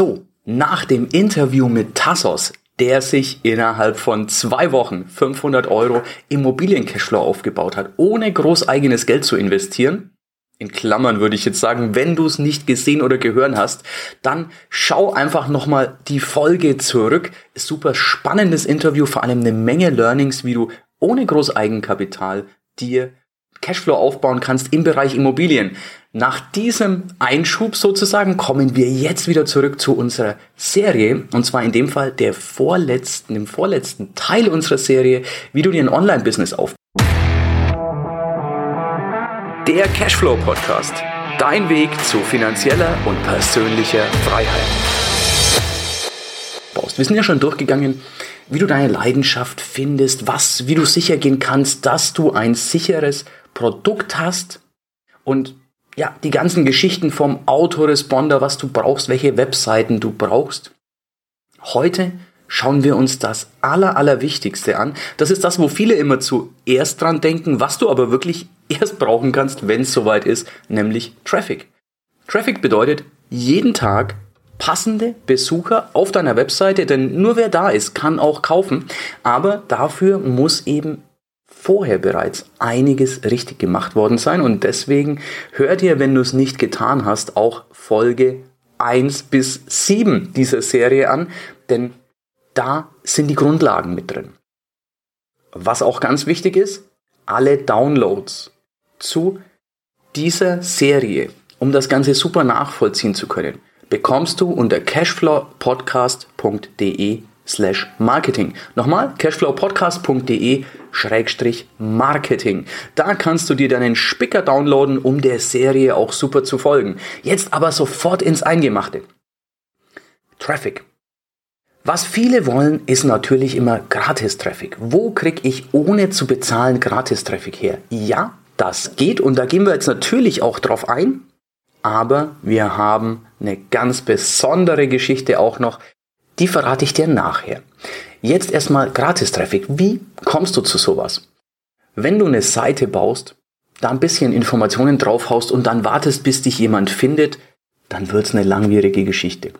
So, nach dem Interview mit Tassos, der sich innerhalb von zwei Wochen 500 Euro Immobilien-Cashflow aufgebaut hat, ohne groß eigenes Geld zu investieren, in Klammern würde ich jetzt sagen, wenn du es nicht gesehen oder gehört hast, dann schau einfach nochmal die Folge zurück. Super spannendes Interview, vor allem eine Menge Learnings, wie du ohne groß Eigenkapital dir Cashflow aufbauen kannst im Bereich Immobilien. Nach diesem Einschub sozusagen kommen wir jetzt wieder zurück zu unserer Serie und zwar in dem Fall der vorletzten, dem vorletzten Teil unserer Serie, wie du dir ein Online-Business aufbaust. Der Cashflow Podcast. Dein Weg zu finanzieller und persönlicher Freiheit. Wir sind ja schon durchgegangen, wie du deine Leidenschaft findest, was, wie du sicher gehen kannst, dass du ein sicheres Produkt hast und ja, die ganzen Geschichten vom Autoresponder, was du brauchst, welche Webseiten du brauchst. Heute schauen wir uns das Aller, Allerwichtigste an. Das ist das, wo viele immer zuerst dran denken, was du aber wirklich erst brauchen kannst, wenn es soweit ist, nämlich Traffic. Traffic bedeutet jeden Tag passende Besucher auf deiner Webseite, denn nur wer da ist, kann auch kaufen. Aber dafür muss eben vorher bereits einiges richtig gemacht worden sein und deswegen hör dir, wenn du es nicht getan hast, auch Folge 1 bis 7 dieser Serie an, denn da sind die Grundlagen mit drin. Was auch ganz wichtig ist, alle Downloads zu dieser Serie, um das Ganze super nachvollziehen zu können, bekommst du unter cashflowpodcast.de slash marketing. Nochmal, cashflowpodcast.de schrägstrich marketing. Da kannst du dir deinen Spicker downloaden, um der Serie auch super zu folgen. Jetzt aber sofort ins Eingemachte. Traffic. Was viele wollen, ist natürlich immer Gratis-Traffic. Wo kriege ich ohne zu bezahlen Gratis-Traffic her? Ja, das geht und da gehen wir jetzt natürlich auch drauf ein. Aber wir haben eine ganz besondere Geschichte auch noch, die verrate ich dir nachher. Jetzt erstmal Gratis-Traffic. Wie kommst du zu sowas? Wenn du eine Seite baust, da ein bisschen Informationen draufhaust und dann wartest, bis dich jemand findet, dann wird's eine langwierige Geschichte.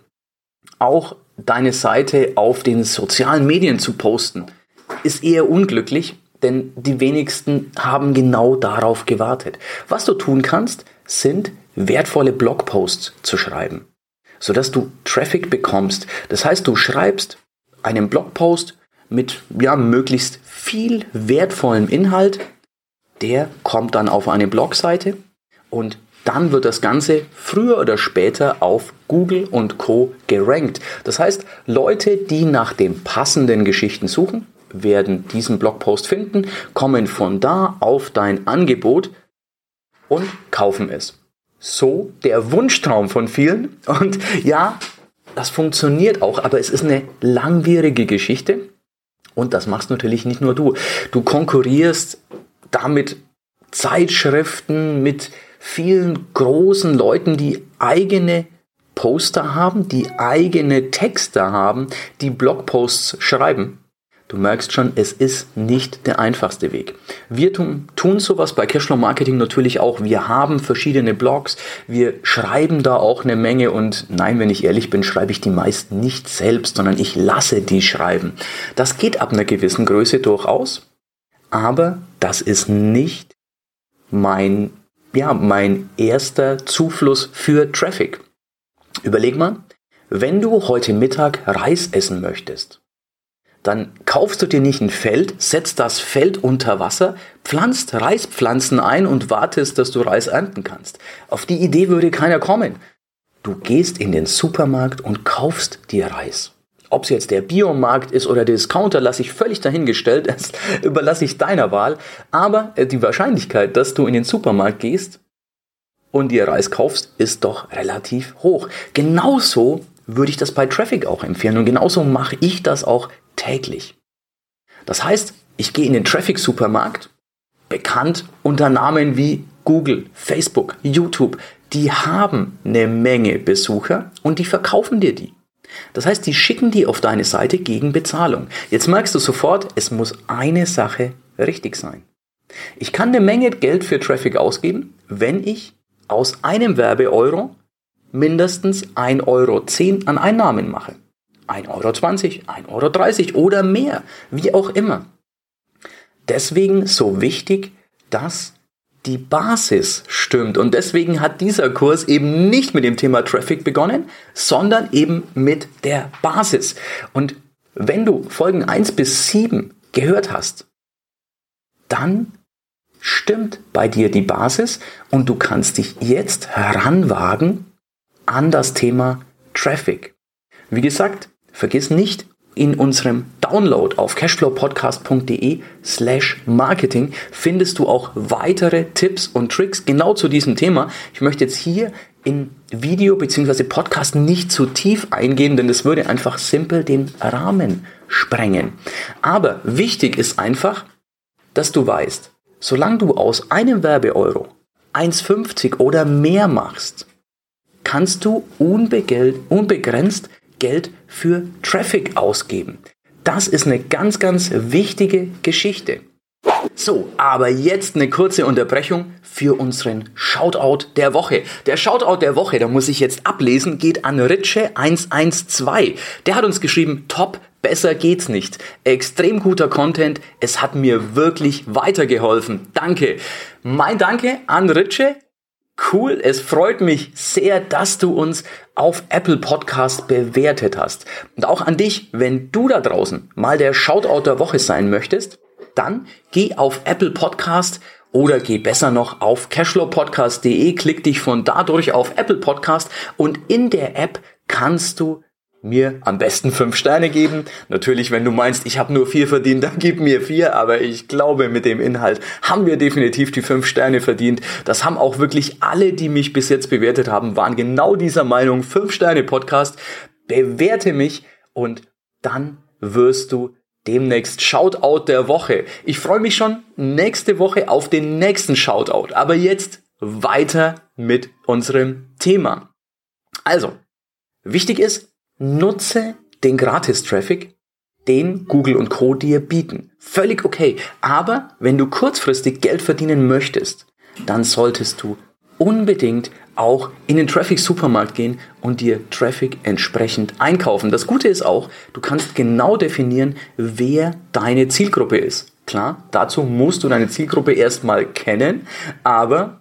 Auch deine Seite auf den sozialen Medien zu posten, ist eher unglücklich, denn die wenigsten haben genau darauf gewartet. Was du tun kannst, sind wertvolle Blogposts zu schreiben sodass du Traffic bekommst. Das heißt, du schreibst einen Blogpost mit ja, möglichst viel wertvollem Inhalt, der kommt dann auf eine Blogseite und dann wird das Ganze früher oder später auf Google und Co gerankt. Das heißt, Leute, die nach den passenden Geschichten suchen, werden diesen Blogpost finden, kommen von da auf dein Angebot und kaufen es so der Wunschtraum von vielen. Und ja, das funktioniert auch, aber es ist eine langwierige Geschichte. Und das machst natürlich nicht nur du. Du konkurrierst damit Zeitschriften mit vielen großen Leuten, die eigene Poster haben, die eigene Texte haben, die Blogposts schreiben. Du merkst schon, es ist nicht der einfachste Weg. Wir tun, tun sowas bei Cashflow Marketing natürlich auch. Wir haben verschiedene Blogs, wir schreiben da auch eine Menge und nein, wenn ich ehrlich bin, schreibe ich die meisten nicht selbst, sondern ich lasse die schreiben. Das geht ab einer gewissen Größe durchaus, aber das ist nicht mein, ja, mein erster Zufluss für Traffic. Überleg mal, wenn du heute Mittag Reis essen möchtest, dann kaufst du dir nicht ein Feld, setzt das Feld unter Wasser, pflanzt Reispflanzen ein und wartest, dass du Reis ernten kannst. Auf die Idee würde keiner kommen. Du gehst in den Supermarkt und kaufst dir Reis. Ob es jetzt der Biomarkt ist oder der Discounter, lasse ich völlig dahingestellt, das überlasse ich deiner Wahl. Aber äh, die Wahrscheinlichkeit, dass du in den Supermarkt gehst und dir Reis kaufst, ist doch relativ hoch. Genauso würde ich das bei Traffic auch empfehlen und genauso mache ich das auch täglich. Das heißt, ich gehe in den Traffic-Supermarkt, bekannt unter Namen wie Google, Facebook, YouTube, die haben eine Menge Besucher und die verkaufen dir die. Das heißt, die schicken die auf deine Seite gegen Bezahlung. Jetzt merkst du sofort, es muss eine Sache richtig sein. Ich kann eine Menge Geld für Traffic ausgeben, wenn ich aus einem Werbeeuro mindestens 1,10 Euro an Einnahmen mache. 1,20 Euro, 1,30 Euro oder mehr, wie auch immer. Deswegen so wichtig, dass die Basis stimmt. Und deswegen hat dieser Kurs eben nicht mit dem Thema Traffic begonnen, sondern eben mit der Basis. Und wenn du Folgen 1 bis 7 gehört hast, dann stimmt bei dir die Basis und du kannst dich jetzt heranwagen an das Thema Traffic. Wie gesagt, vergiss nicht, in unserem Download auf cashflowpodcast.de slash marketing findest du auch weitere Tipps und Tricks genau zu diesem Thema. Ich möchte jetzt hier in Video bzw. Podcast nicht zu tief eingehen, denn das würde einfach simpel den Rahmen sprengen. Aber wichtig ist einfach, dass du weißt, solange du aus einem Werbeeuro 1,50 oder mehr machst, kannst du unbegrenzt Geld für Traffic ausgeben. Das ist eine ganz, ganz wichtige Geschichte. So, aber jetzt eine kurze Unterbrechung für unseren Shoutout der Woche. Der Shoutout der Woche, da muss ich jetzt ablesen, geht an Ritsche112. Der hat uns geschrieben, top, besser geht's nicht. Extrem guter Content, es hat mir wirklich weitergeholfen. Danke. Mein Danke an Ritsche. Cool, es freut mich sehr, dass du uns auf Apple Podcast bewertet hast. Und auch an dich, wenn du da draußen mal der Shoutout der Woche sein möchtest, dann geh auf Apple Podcast oder geh besser noch auf cashflowpodcast.de, klick dich von dadurch auf Apple Podcast und in der App kannst du mir am besten fünf Sterne geben. Natürlich, wenn du meinst, ich habe nur vier verdient, dann gib mir vier. Aber ich glaube, mit dem Inhalt haben wir definitiv die fünf Sterne verdient. Das haben auch wirklich alle, die mich bis jetzt bewertet haben, waren genau dieser Meinung. Fünf Sterne Podcast. Bewerte mich und dann wirst du demnächst Shoutout der Woche. Ich freue mich schon nächste Woche auf den nächsten Shoutout. Aber jetzt weiter mit unserem Thema. Also, wichtig ist, Nutze den Gratis-Traffic, den Google und Co. dir bieten. Völlig okay. Aber wenn du kurzfristig Geld verdienen möchtest, dann solltest du unbedingt auch in den Traffic-Supermarkt gehen und dir Traffic entsprechend einkaufen. Das Gute ist auch, du kannst genau definieren, wer deine Zielgruppe ist. Klar, dazu musst du deine Zielgruppe erstmal kennen, aber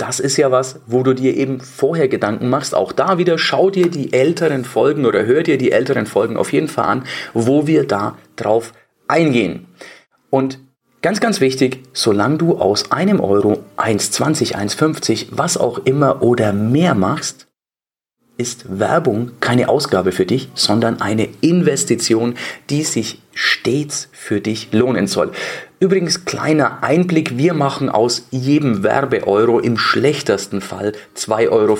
das ist ja was, wo du dir eben vorher Gedanken machst. Auch da wieder schau dir die älteren Folgen oder hör dir die älteren Folgen auf jeden Fall an, wo wir da drauf eingehen. Und ganz, ganz wichtig, solange du aus einem Euro 1,20, 1,50, was auch immer oder mehr machst, ist Werbung keine Ausgabe für dich, sondern eine Investition, die sich stets für dich lohnen soll. Übrigens kleiner Einblick, wir machen aus jedem Werbeeuro im schlechtesten Fall 2,50 Euro.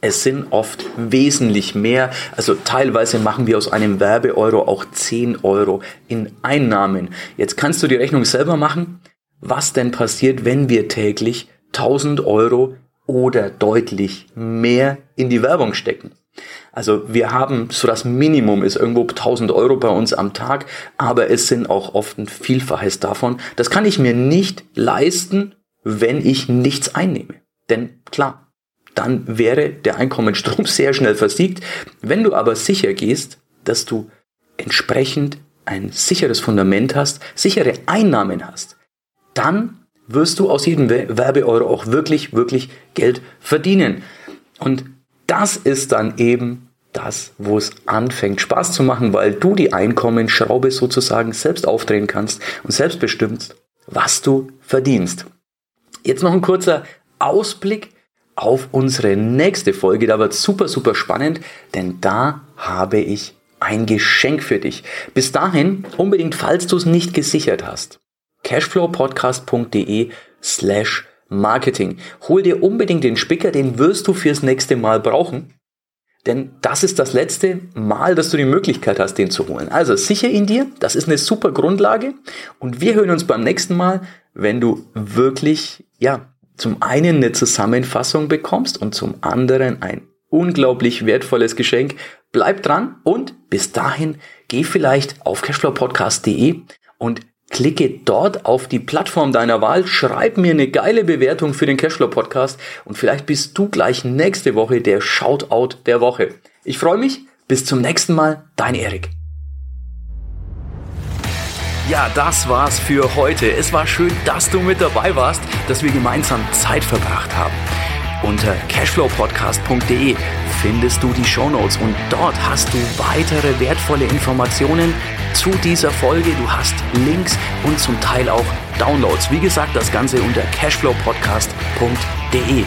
Es sind oft wesentlich mehr, also teilweise machen wir aus einem Werbeeuro auch 10 Euro in Einnahmen. Jetzt kannst du die Rechnung selber machen, was denn passiert, wenn wir täglich 1000 Euro oder deutlich mehr in die Werbung stecken. Also wir haben so das Minimum ist irgendwo 1000 Euro bei uns am Tag, aber es sind auch oft ein Vielfaches davon. Das kann ich mir nicht leisten, wenn ich nichts einnehme. Denn klar, dann wäre der Einkommensstrom sehr schnell versiegt. Wenn du aber sicher gehst, dass du entsprechend ein sicheres Fundament hast, sichere Einnahmen hast, dann wirst du aus jedem Werbeeuro auch wirklich, wirklich Geld verdienen. Und das ist dann eben das, wo es anfängt Spaß zu machen, weil du die Einkommensschraube sozusagen selbst aufdrehen kannst und selbst bestimmst, was du verdienst. Jetzt noch ein kurzer Ausblick auf unsere nächste Folge. Da wird super, super spannend, denn da habe ich ein Geschenk für dich. Bis dahin unbedingt, falls du es nicht gesichert hast, cashflowpodcast.de slash Marketing. Hol dir unbedingt den Spicker, den wirst du fürs nächste Mal brauchen. Denn das ist das letzte Mal, dass du die Möglichkeit hast, den zu holen. Also sicher ihn dir, das ist eine super Grundlage. Und wir hören uns beim nächsten Mal, wenn du wirklich, ja, zum einen eine Zusammenfassung bekommst und zum anderen ein unglaublich wertvolles Geschenk. Bleib dran und bis dahin geh vielleicht auf cashflowpodcast.de und Klicke dort auf die Plattform deiner Wahl, schreib mir eine geile Bewertung für den Cashflow Podcast und vielleicht bist du gleich nächste Woche der Shoutout der Woche. Ich freue mich, bis zum nächsten Mal, dein Erik. Ja, das war's für heute. Es war schön, dass du mit dabei warst, dass wir gemeinsam Zeit verbracht haben. Unter cashflowpodcast.de findest du die Shownotes und dort hast du weitere wertvolle Informationen zu dieser Folge. Du hast Links und zum Teil auch Downloads. Wie gesagt, das Ganze unter cashflowpodcast.de.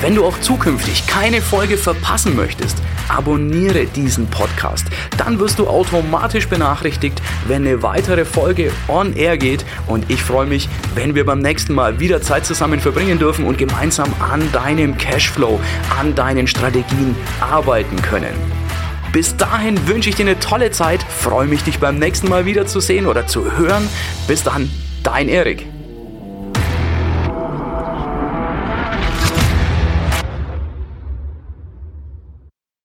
Wenn du auch zukünftig keine Folge verpassen möchtest, abonniere diesen Podcast. Dann wirst du automatisch benachrichtigt, wenn eine weitere Folge on air geht. Und ich freue mich, wenn wir beim nächsten Mal wieder Zeit zusammen verbringen dürfen und gemeinsam an deinem Cashflow, an deinen Strategien arbeiten können. Bis dahin wünsche ich dir eine tolle Zeit, freue mich, dich beim nächsten Mal wieder zu sehen oder zu hören. Bis dann, dein Erik.